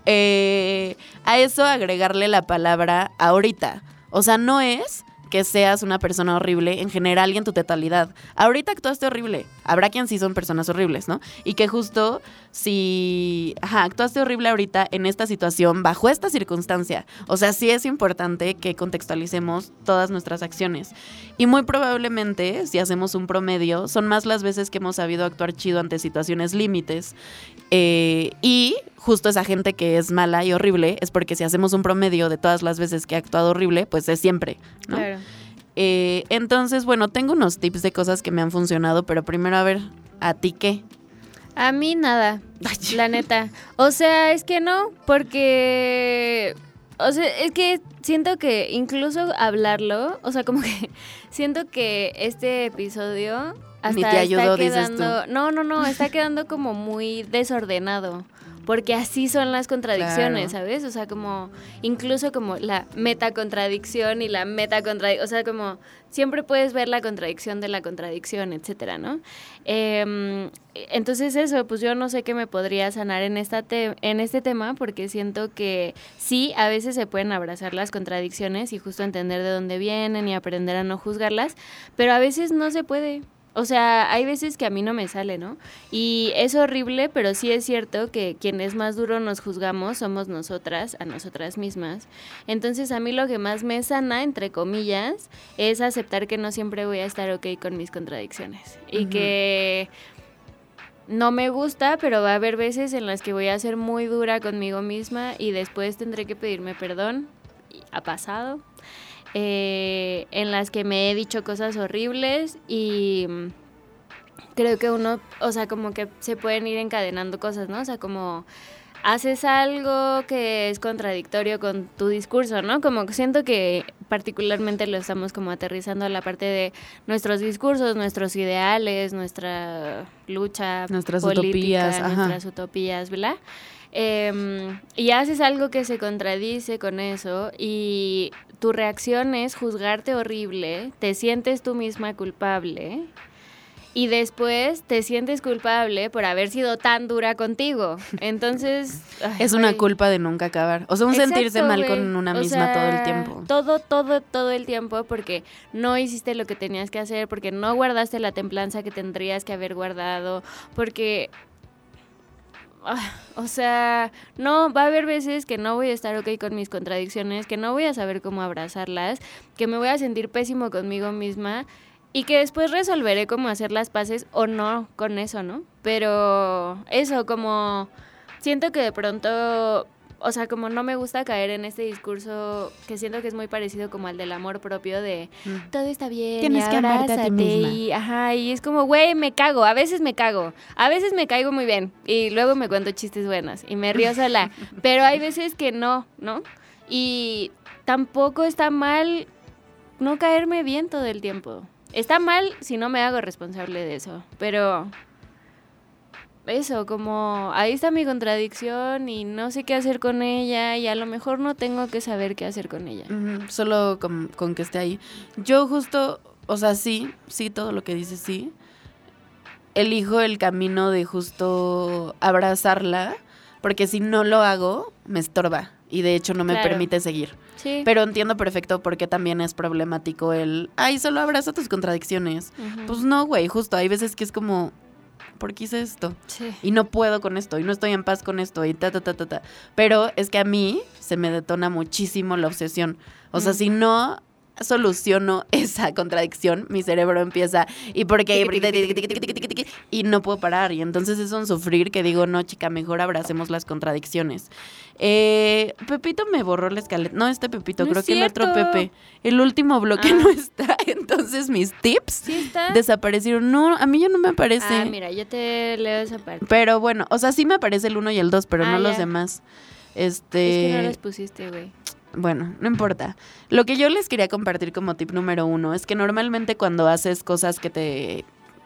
Eh, a eso agregarle la palabra ahorita. O sea, no es que seas una persona horrible en general y en tu totalidad. Ahorita actuaste horrible. Habrá quien sí son personas horribles, ¿no? Y que justo si, ajá, actuaste horrible ahorita en esta situación, bajo esta circunstancia. O sea, sí es importante que contextualicemos todas nuestras acciones. Y muy probablemente, si hacemos un promedio, son más las veces que hemos sabido actuar chido ante situaciones límites. Eh, y justo esa gente que es mala y horrible es porque si hacemos un promedio de todas las veces que ha actuado horrible, pues es siempre, ¿no? Claro. Eh, entonces, bueno, tengo unos tips de cosas que me han funcionado, pero primero a ver, ¿a ti qué? A mí nada, la neta. O sea, es que no, porque... O sea, es que siento que incluso hablarlo, o sea, como que siento que este episodio hasta Ni te ayudó, está dices tú. quedando... No, no, no, está quedando como muy desordenado. Porque así son las contradicciones, Claro. ¿sabes? O sea, como incluso como la metacontradicción y la metacontradicción, o sea, como siempre puedes ver la contradicción de la contradicción, etcétera, ¿no? Em, entonces eso, pues yo no sé qué me podría sanar en, esta te- en este tema porque siento que sí, a veces se pueden abrazar las contradicciones y justo entender de dónde vienen y aprender a no juzgarlas, pero a veces no se puede. O sea, hay veces que a mí no me sale, ¿no? Y es horrible, pero sí es cierto que quienes más duro nos juzgamos somos nosotras, a nosotras mismas. Entonces a mí lo que más me sana, entre comillas, es aceptar que no siempre voy a estar ok con mis contradicciones. Y que no me gusta, pero va a haber veces en las que voy a ser muy dura conmigo misma y después tendré que pedirme perdón. Ha pasado. Eh, en las que me he dicho cosas horribles y mm, creo que uno, o sea, como que se pueden ir encadenando cosas, ¿no? O sea, como haces algo que es contradictorio con tu discurso, ¿no? Como siento que particularmente lo estamos como aterrizando a la parte de nuestros discursos, nuestros ideales, nuestra lucha Nuestras política, utopías, ajá. nuestras utopías, ¿verdad? Em, y haces algo que se contradice con eso y tu reacción es juzgarte horrible, te sientes tú misma culpable y después te sientes culpable por haber sido tan dura contigo. Entonces... ay, Es una culpa de nunca acabar. O sea, un Exacto, sentirse mal con una O misma todo el tiempo. Todo, todo, todo el tiempo porque no hiciste lo que tenías que hacer, porque no guardaste la templanza que tendrías que haber guardado, porque... ah, o sea, no, va a haber veces que no voy a estar ok con mis contradicciones, que no voy a saber cómo abrazarlas, que me voy a sentir pésimo conmigo misma y que después resolveré cómo hacer las paces o no con eso, ¿no? Pero eso, como siento que de pronto, o sea, como no me gusta caer en este discurso que siento que es muy parecido como al del amor propio de Mm. todo está bien, Tienes y que amarte a ti abrázate", misma. y ajá, y es como, güey, me cago, a veces me cago, a veces me caigo muy bien y luego me cuento chistes buenos y me río sola, pero hay veces que no, ¿no? Y tampoco está mal no caerme bien todo el tiempo. Está mal si no me hago responsable de eso, pero eso, como ahí está mi contradicción y no sé qué hacer con ella y a lo mejor no tengo que saber qué hacer con ella. Solo con, con que esté ahí. Yo justo, o sea, sí, sí, todo lo que dices, sí. Elijo el camino de justo abrazarla, porque si no lo hago, me estorba y de hecho no me Claro. permite seguir. Sí. Pero entiendo perfecto por qué también es problemático el, ay, solo abraza tus contradicciones. Pues no, güey, justo hay veces que es como, ¿por qué hice esto? sí. y no puedo con esto y no estoy en paz con esto y ta ta ta ta ta. Pero es que a mí se me detona muchísimo la obsesión. O sea, Mm. si no soluciono esa contradicción, mi cerebro empieza y por qué y no puedo parar y entonces es un sufrir que digo, no, chica, mejor abracemos las contradicciones. Eh, Pepito me borró la escaleta. No, este Pepito, No creo es que el otro. Pepe. El último bloque Ah. no está, entonces mis tips desaparecieron. No, a mí ya no me aparece. Ah, mira, yo te leo esa parte. Pero bueno, o sea, sí me aparece el 1 y el 2, pero Ah, no los ya. demás. Es Este, que no los pusiste, güey. Bueno, no importa. Lo que yo les quería compartir como tip número uno es que normalmente cuando haces cosas que te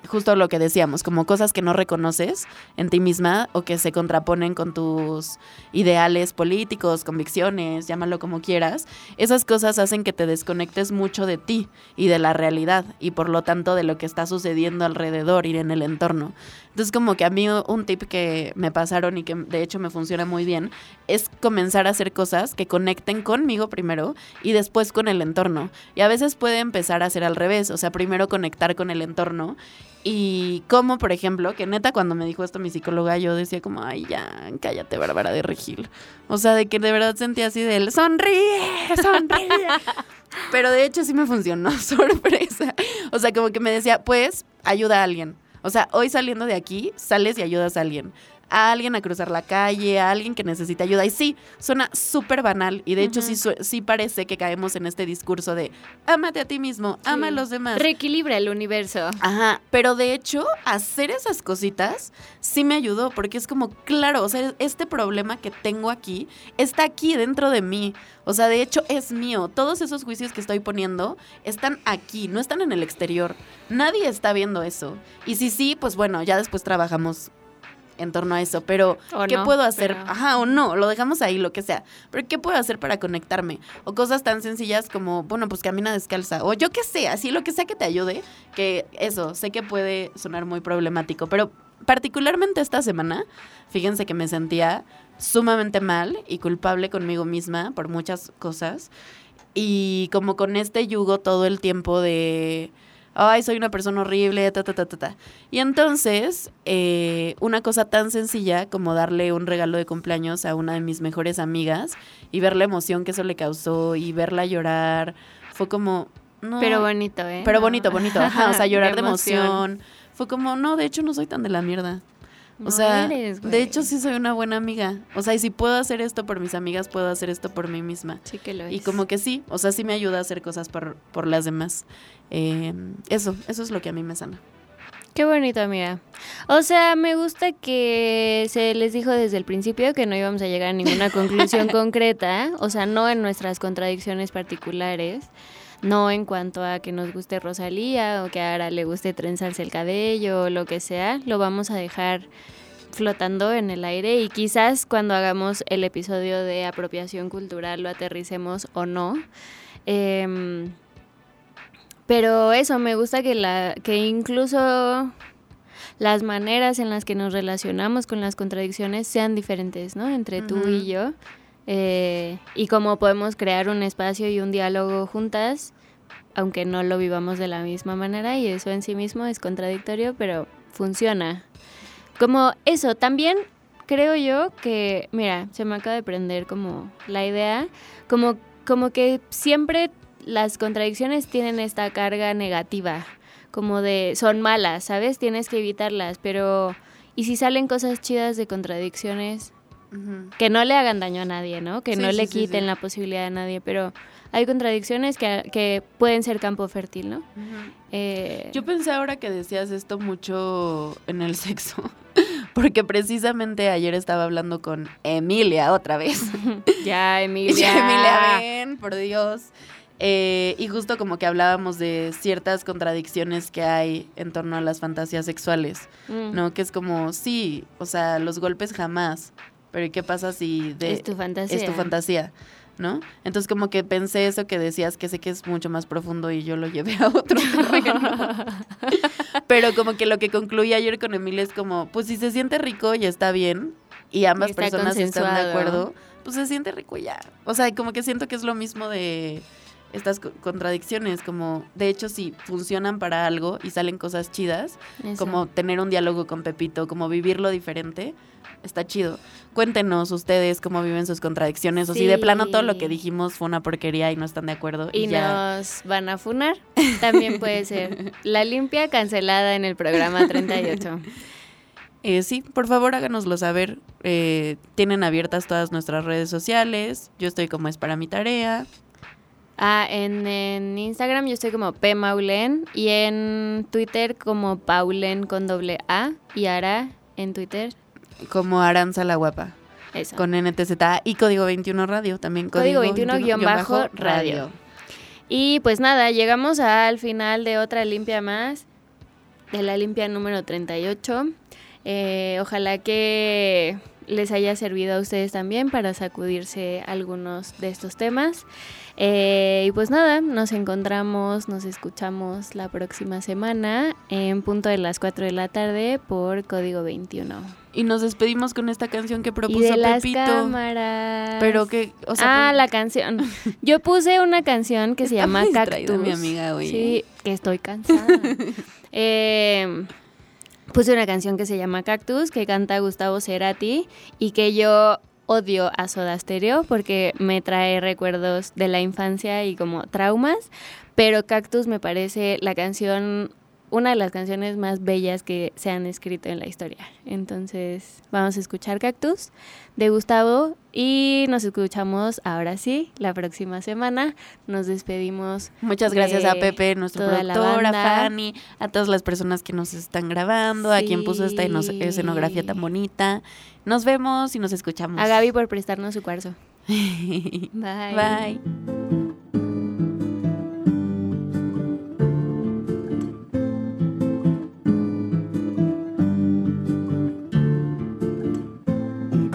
justo lo que decíamos, como cosas que no reconoces en ti misma o que se contraponen con tus ideales políticos, convicciones, llámalo como quieras, esas cosas hacen que te desconectes mucho de ti y de la realidad y por lo tanto de lo que está sucediendo alrededor y en el entorno. Entonces como que a mí un tip que me pasaron y que de hecho me funciona muy bien es comenzar a hacer cosas que conecten conmigo primero y después con el entorno. Y a veces puede empezar a ser al revés, o sea, primero conectar con el entorno y como, por ejemplo, que neta cuando me dijo esto mi psicóloga, yo decía como, ay, ya, cállate, Bárbara de Regil. O sea, de que de verdad sentía así de él, sonríe, sonríe. Pero de hecho sí me funcionó, sorpresa. O sea, como que me decía, pues, ayuda a alguien. O sea, hoy saliendo de aquí, sales y ayudas a alguien. A alguien a cruzar la calle, a alguien que necesita ayuda. Y sí, suena súper banal. Y de hecho sí, sí parece que caemos en este discurso de, ámate a ti mismo, ama a los demás. Reequilibra el universo. Ajá, pero de hecho, hacer esas cositas sí me ayudó, porque es como, claro, o sea, este problema que tengo aquí está aquí dentro de mí. O sea, de hecho es mío. Todos esos juicios que estoy poniendo están aquí, no están en el exterior. Nadie está viendo eso. Y si sí, pues bueno, ya después trabajamos en torno a eso, pero O ¿qué no, puedo hacer? pero- Ajá, o no, lo dejamos ahí, lo que sea. Pero ¿qué puedo hacer para conectarme? O cosas tan sencillas como, bueno, pues camina descalza. O yo qué sé, así lo que sea que te ayude. Que eso, sé que puede sonar muy problemático, pero particularmente esta semana, fíjense que me sentía sumamente mal y culpable conmigo misma por muchas cosas. Y como con este yugo todo el tiempo de ay, soy una persona horrible, ta, ta, ta, ta, ta. Y entonces, eh, una cosa tan sencilla como darle un regalo de cumpleaños a una de mis mejores amigas y ver la emoción que eso le causó y verla llorar, fue como... No, Pero bonito, ¿eh? pero bonito, bonito. Ajá, o sea, llorar de emoción. emoción. Fue como, no, de hecho no soy tan de la mierda. O No sea, eres, de hecho sí soy una buena amiga. O sea, y si puedo hacer esto por mis amigas, puedo hacer esto por mí misma. Sí que lo es. Y como que sí, o sea, sí me ayuda a hacer cosas por, por las demás. Eh, eso, eso es lo que a mí me sana. Qué bonito, amiga. O sea, me gusta que se les dijo desde el principio que no íbamos a llegar a ninguna conclusión concreta, o sea, no en nuestras contradicciones particulares, no en cuanto a que nos guste Rosalía o que a Ara le guste trenzarse el cabello o lo que sea, lo vamos a dejar flotando en el aire y quizás cuando hagamos el episodio de apropiación cultural lo aterricemos o no. Em, pero eso, me gusta que, la, que incluso las maneras en las que nos relacionamos con las contradicciones sean diferentes, ¿no? Entre tú y yo. Eh, y cómo podemos crear un espacio y un diálogo juntas, aunque no lo vivamos de la misma manera, y eso en sí mismo es contradictorio, pero funciona. Como eso, también creo yo que, mira, se me acaba de prender como la idea, como, como que siempre las contradicciones tienen esta carga negativa, como de son malas, ¿sabes? Tienes que evitarlas, pero ¿y si salen cosas chidas de contradicciones? Que no le hagan daño a nadie, ¿no? Que Sí, no sí, le quiten sí. la posibilidad a nadie, pero hay contradicciones que, que pueden ser campo fértil, ¿no? Eh, Yo pensé ahora que decías esto mucho en el sexo, porque precisamente ayer estaba hablando con Emilia otra vez. ya, Emilia. yo, Emilia, ven, por Dios. Eh, y justo como que hablábamos de ciertas contradicciones que hay en torno a las fantasías sexuales, Mm. ¿no? Que es como, sí, o sea, los golpes jamás, pero ¿y qué pasa si de, es tu fantasía. es tu fantasía? ¿No? Entonces como que pensé eso que decías, que sé que es mucho más profundo y yo lo llevé a otro terreno. Pero como que lo que concluí ayer con Emilia es como, pues si se siente rico y está bien, y ambas Y está personas están de acuerdo, pues se siente rico y ya. O sea, como que siento que es lo mismo de estas co- contradicciones, como de hecho si funcionan para algo y salen cosas chidas, Eso. como tener un diálogo con Pepito, como vivirlo diferente, está chido. Cuéntenos ustedes cómo viven sus contradicciones o si de plano todo lo que dijimos fue una porquería y no están de acuerdo y, Y ya. nos van a funar. También puede ser. La limpia cancelada en el programa 38. Eh, sí, por favor háganoslo saber. Eh, tienen abiertas todas nuestras redes sociales. Yo estoy como es para mi tarea. Ah, en, en Instagram yo estoy como P Maulen y en Twitter como Paulen con doble A y Ara en Twitter. Como Aranza la Guapa. Eso. Con NTZ y Código 21 Radio también. Código 21-radio. Y pues nada, llegamos al final de otra limpia más, de la limpia número 38. Eh, ojalá que les haya servido a ustedes también para sacudirse algunos de estos temas. Eh, y pues nada, nos encontramos, nos escuchamos la próxima semana en punto de las 4 de la tarde por Código 21. Y nos despedimos con esta canción que Y propuso de las Pepito. cámaras. Pero que, o sea, ah, la canción. Yo puse una canción que se llama Cactus. mi amiga hoy, Sí, que estoy cansada. Eh, puse una canción que se llama Cactus, que canta Gustavo Cerati y que yo odio a Soda Stereo porque me trae recuerdos de la infancia y como traumas, pero Cactus me parece la canción una de las canciones más bellas que se han escrito en la historia. Entonces, vamos a escuchar Cactus de Gustavo y nos escuchamos ahora sí la próxima semana. Nos despedimos. Muchas gracias a Pepe, nuestro productor, a. Fanny, a todas las personas que nos están grabando, a quien puso esta escenografía tan bonita. Nos vemos y nos escuchamos. A Gaby por prestarnos su cuarzo. Bye. Bye.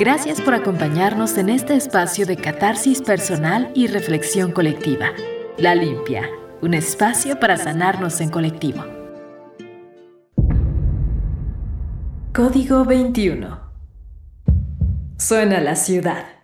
Gracias por acompañarnos en este espacio de catarsis personal y reflexión colectiva. La Limpia, un espacio para sanarnos en colectivo. Código 21. Suena la ciudad.